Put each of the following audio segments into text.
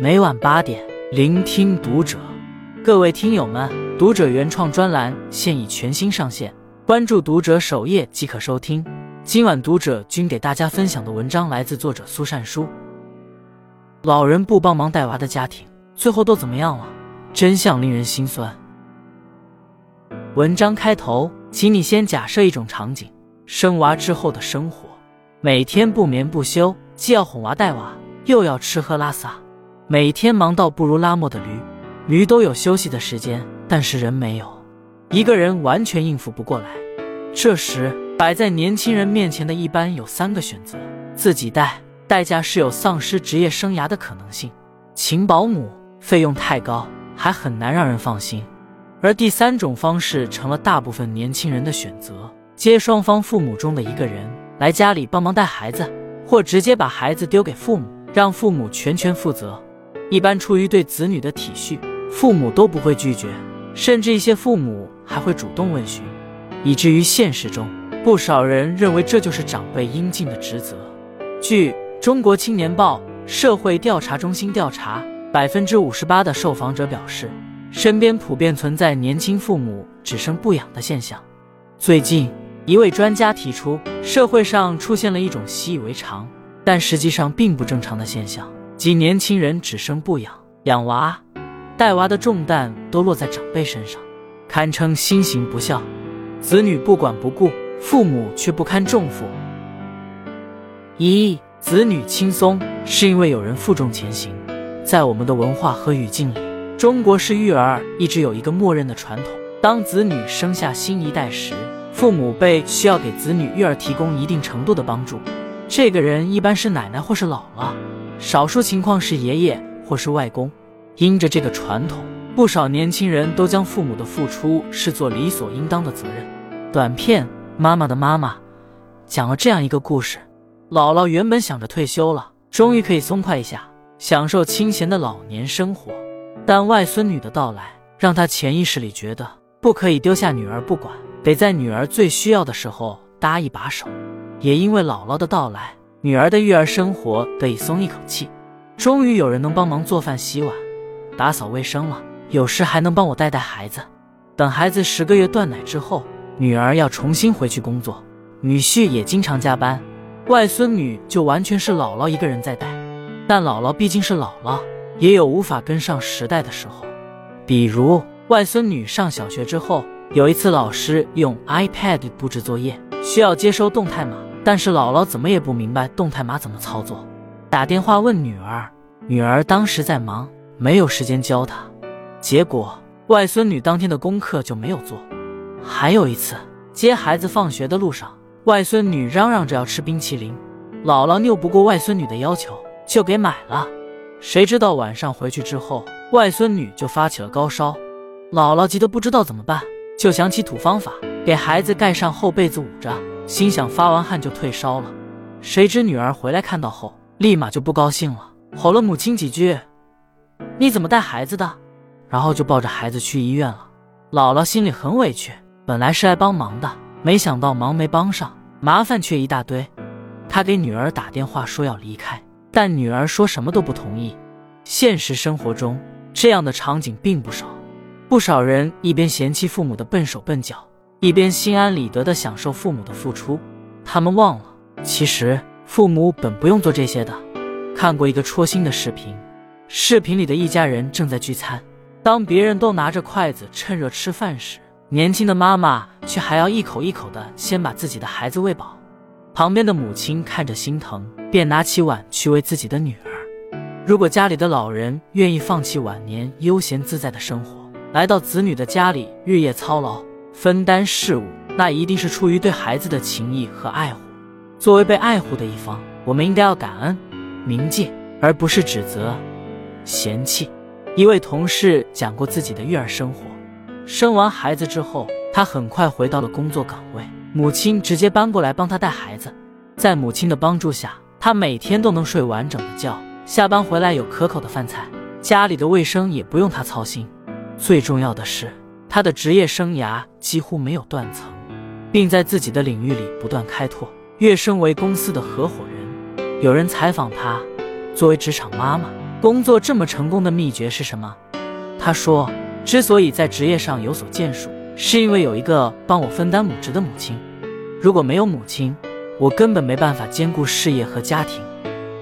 每晚八点，聆听读者。各位听友们，读者原创专栏现已全新上线，关注读者首页即可收听。今晚读者君给大家分享的文章来自作者苏善书。老人不帮忙带娃的家庭，最后都怎么样了？真相令人心酸。文章开头，请你先假设一种场景：生娃之后的生活，每天不眠不休，既要哄娃带娃，又要吃喝拉撒，每天忙到不如拉磨的驴。驴都有休息的时间，但是人没有，一个人完全应付不过来。这时，摆在年轻人面前的一般有三个选择：自己带，代价是有丧失职业生涯的可能性；请保姆，费用太高，还很难让人放心。而第三种方式成了大部分年轻人的选择：接双方父母中的一个人来家里帮忙带孩子，或直接把孩子丢给父母，让父母全权负责。一般出于对子女的体恤。父母都不会拒绝，甚至一些父母还会主动问询，以至于现实中不少人认为这就是长辈应尽的职责。据《中国青年报》社会调查中心调查，百分之五十八的受访者表示，身边普遍存在年轻父母只生不养的现象。最近，一位专家提出，社会上出现了一种习以为常，但实际上并不正常的现象，即年轻人只生不养，养娃。带娃的重担都落在长辈身上，堪称新型不孝。子女不管不顾，父母却不堪重负。一子女轻松是因为有人负重前行。在我们的文化和语境里，中国式育儿一直有一个默认的传统：当子女生下新一代时，父母辈需要给子女育儿提供一定程度的帮助。这个人一般是奶奶或是姥姥，少数情况是爷爷或是外公。因着这个传统，不少年轻人都将父母的付出视作理所应当的责任。短片《妈妈的妈妈》讲了这样一个故事：姥姥原本想着退休了，终于可以松快一下，享受清闲的老年生活。但外孙女的到来，让她潜意识里觉得不可以丢下女儿不管，得在女儿最需要的时候搭一把手。也因为姥姥的到来，女儿的育儿生活得以松一口气，终于有人能帮忙做饭洗碗。打扫卫生了，有时还能帮我带带孩子。等孩子十个月断奶之后，女儿要重新回去工作，女婿也经常加班，外孙女就完全是姥姥一个人在带。但姥姥毕竟是姥姥，也有无法跟上时代的时候。比如外孙女上小学之后，有一次老师用 iPad 布置作业，需要接收动态码，但是姥姥怎么也不明白动态码怎么操作，打电话问女儿，女儿当时在忙。没有时间教她，结果外孙女当天的功课就没有做。还有一次接孩子放学的路上，外孙女嚷嚷着要吃冰淇淋，姥姥拗不过外孙女的要求，就给买了。谁知道晚上回去之后，外孙女就发起了高烧，姥姥急得不知道怎么办，就想起土方法，给孩子盖上厚被子捂着，心想发完汗就退烧了。谁知女儿回来看到后，立马就不高兴了，吼了母亲几句。你怎么带孩子的？然后就抱着孩子去医院了。姥姥心里很委屈，本来是来帮忙的，没想到忙没帮上，麻烦却一大堆。她给女儿打电话说要离开，但女儿说什么都不同意。现实生活中这样的场景并不少，不少人一边嫌弃父母的笨手笨脚，一边心安理得地享受父母的付出。他们忘了，其实父母本不用做这些的。看过一个戳心的视频。视频里的一家人正在聚餐，当别人都拿着筷子趁热吃饭时，年轻的妈妈却还要一口一口的先把自己的孩子喂饱。旁边的母亲看着心疼，便拿起碗去喂自己的女儿。如果家里的老人愿意放弃晚年悠闲自在的生活，来到子女的家里日夜操劳，分担事务，那一定是出于对孩子的情谊和爱护。作为被爱护的一方，我们应该要感恩、铭记，而不是指责。嫌弃，一位同事讲过自己的育儿生活。生完孩子之后，他很快回到了工作岗位，母亲直接搬过来帮他带孩子。在母亲的帮助下，他每天都能睡完整的觉，下班回来有可口的饭菜，家里的卫生也不用他操心。最重要的是，他的职业生涯几乎没有断层，并在自己的领域里不断开拓，跃升为公司的合伙人。有人采访他，作为职场妈妈。工作这么成功的秘诀是什么？他说，之所以在职业上有所建树，是因为有一个帮我分担母职的母亲。如果没有母亲，我根本没办法兼顾事业和家庭。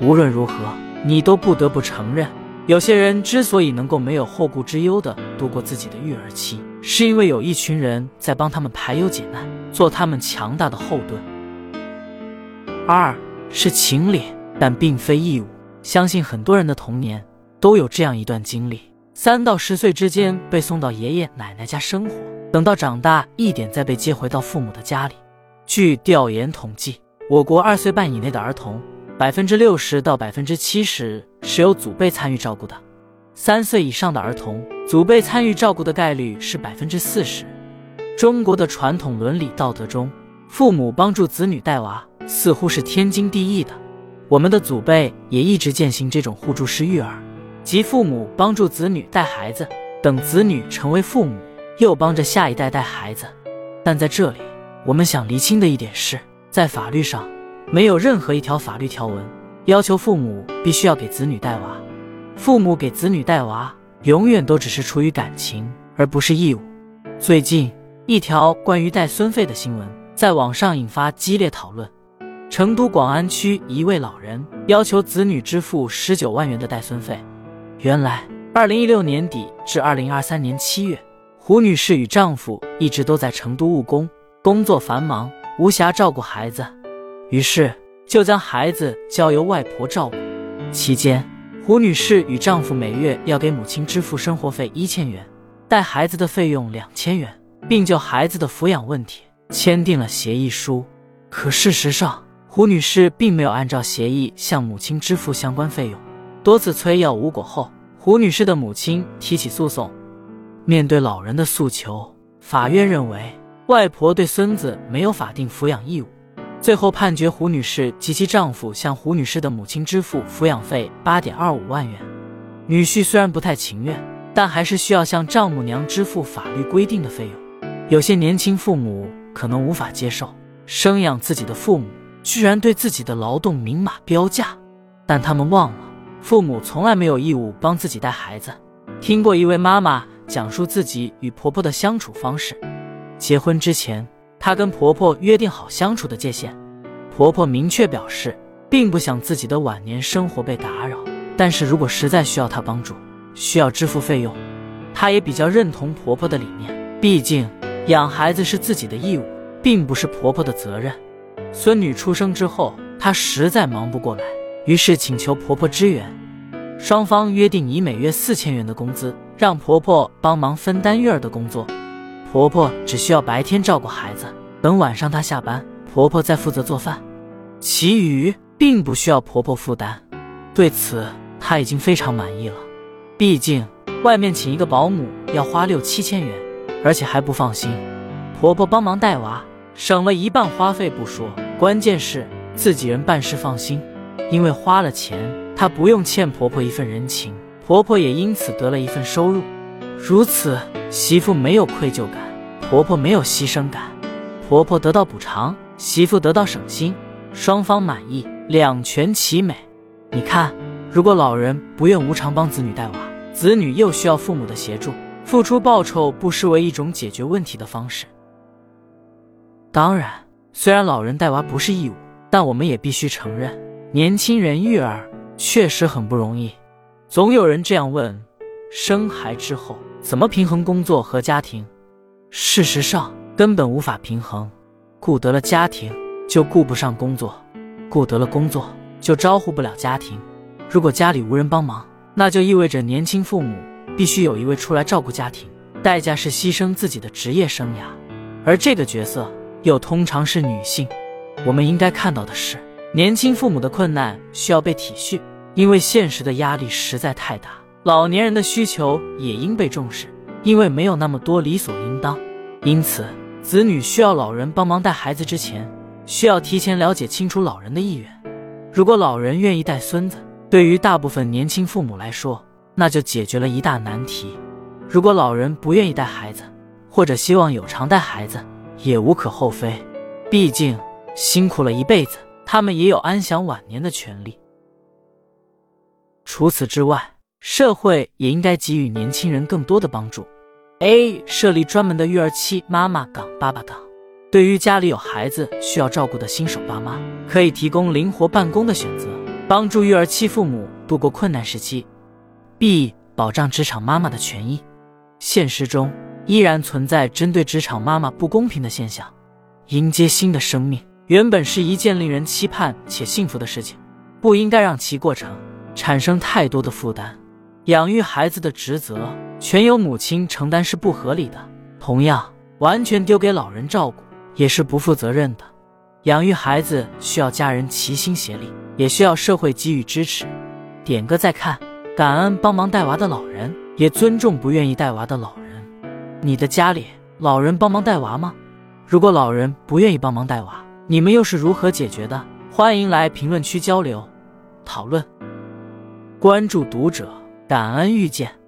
无论如何，你都不得不承认，有些人之所以能够没有后顾之忧的度过自己的育儿期，是因为有一群人在帮他们排忧解难，做他们强大的后盾。二是情理，但并非义务。相信很多人的童年都有这样一段经历：三到十岁之间被送到爷爷奶奶家生活，等到长大一点再被接回到父母的家里。据调研统计，我国二岁半以内的儿童，百分之六十到百分之七十是由祖辈参与照顾的；三岁以上的儿童，祖辈参与照顾的概率是百分之四十。中国的传统伦理道德中，父母帮助子女带娃似乎是天经地义的。我们的祖辈也一直践行这种互助式育儿，即父母帮助子女带孩子，等子女成为父母，又帮着下一代带孩子。但在这里，我们想厘清的一点是，在法律上，没有任何一条法律条文要求父母必须要给子女带娃。父母给子女带娃，永远都只是出于感情，而不是义务。最近，一条关于带孙费的新闻在网上引发激烈讨论。成都广安区一位老人要求子女支付十九万元的带孙费。原来，二零一六年底至二零二三年七月，胡女士与丈夫一直都在成都务工，工作繁忙，无暇照顾孩子，于是就将孩子交由外婆照顾。期间，胡女士与丈夫每月要给母亲支付生活费一千元，带孩子的费用两千元，并就孩子的抚养问题签订了协议书。可事实上，胡女士并没有按照协议向母亲支付相关费用，多次催要无果后，胡女士的母亲提起诉讼。面对老人的诉求，法院认为外婆对孙子没有法定抚养义务，最后判决胡女士及其丈夫向胡女士的母亲支付抚养费八点二五万元。女婿虽然不太情愿，但还是需要向丈母娘支付法律规定的费用。有些年轻父母可能无法接受生养自己的父母。居然对自己的劳动明码标价，但他们忘了，父母从来没有义务帮自己带孩子。听过一位妈妈讲述自己与婆婆的相处方式：结婚之前，她跟婆婆约定好相处的界限，婆婆明确表示，并不想自己的晚年生活被打扰，但是如果实在需要她帮助，需要支付费用，她也比较认同婆婆的理念。毕竟，养孩子是自己的义务，并不是婆婆的责任。孙女出生之后，她实在忙不过来，于是请求婆婆支援。双方约定以每月四千元的工资，让婆婆帮忙分担育儿的工作。婆婆只需要白天照顾孩子，等晚上她下班，婆婆再负责做饭，其余并不需要婆婆负担。对此，她已经非常满意了。毕竟外面请一个保姆要花六七千元，而且还不放心婆婆帮忙带娃。省了一半花费不说，关键是自己人办事放心，因为花了钱，她不用欠婆婆一份人情，婆婆也因此得了一份收入。如此，媳妇没有愧疚感，婆婆没有牺牲感，婆婆得到补偿，媳妇得到省心，双方满意，两全其美。你看，如果老人不愿无偿帮子女带娃，子女又需要父母的协助，付出报酬不失为一种解决问题的方式。当然，虽然老人带娃不是义务，但我们也必须承认，年轻人育儿确实很不容易。总有人这样问：生孩之后怎么平衡工作和家庭？事实上，根本无法平衡。顾得了家庭，就顾不上工作；顾得了工作，就招呼不了家庭。如果家里无人帮忙，那就意味着年轻父母必须有一位出来照顾家庭，代价是牺牲自己的职业生涯，而这个角色。又通常是女性，我们应该看到的是，年轻父母的困难需要被体恤，因为现实的压力实在太大。老年人的需求也应被重视，因为没有那么多理所应当。因此，子女需要老人帮忙带孩子之前，需要提前了解清楚老人的意愿。如果老人愿意带孙子，对于大部分年轻父母来说，那就解决了一大难题。如果老人不愿意带孩子，或者希望有偿带孩子，也无可厚非，毕竟辛苦了一辈子，他们也有安享晚年的权利。除此之外，社会也应该给予年轻人更多的帮助。A. 设立专门的育儿期妈妈岗爸爸岗，对于家里有孩子需要照顾的新手爸妈，可以提供灵活办公的选择，帮助育儿期父母度过困难时期。B. 保障职场妈妈的权益。现实中依然存在针对职场妈妈不公平的现象。迎接新的生命，原本是一件令人期盼且幸福的事情，不应该让其过程产生太多的负担。养育孩子的职责全由母亲承担是不合理的，同样，完全丢给老人照顾也是不负责任的。养育孩子需要家人齐心协力，也需要社会给予支持。点个再看，感恩帮忙带娃的老人，也尊重不愿意带娃的老人。你的家里老人帮忙带娃吗？如果老人不愿意帮忙带娃，你们又是如何解决的？欢迎来评论区交流讨论。关注读者，感恩遇见。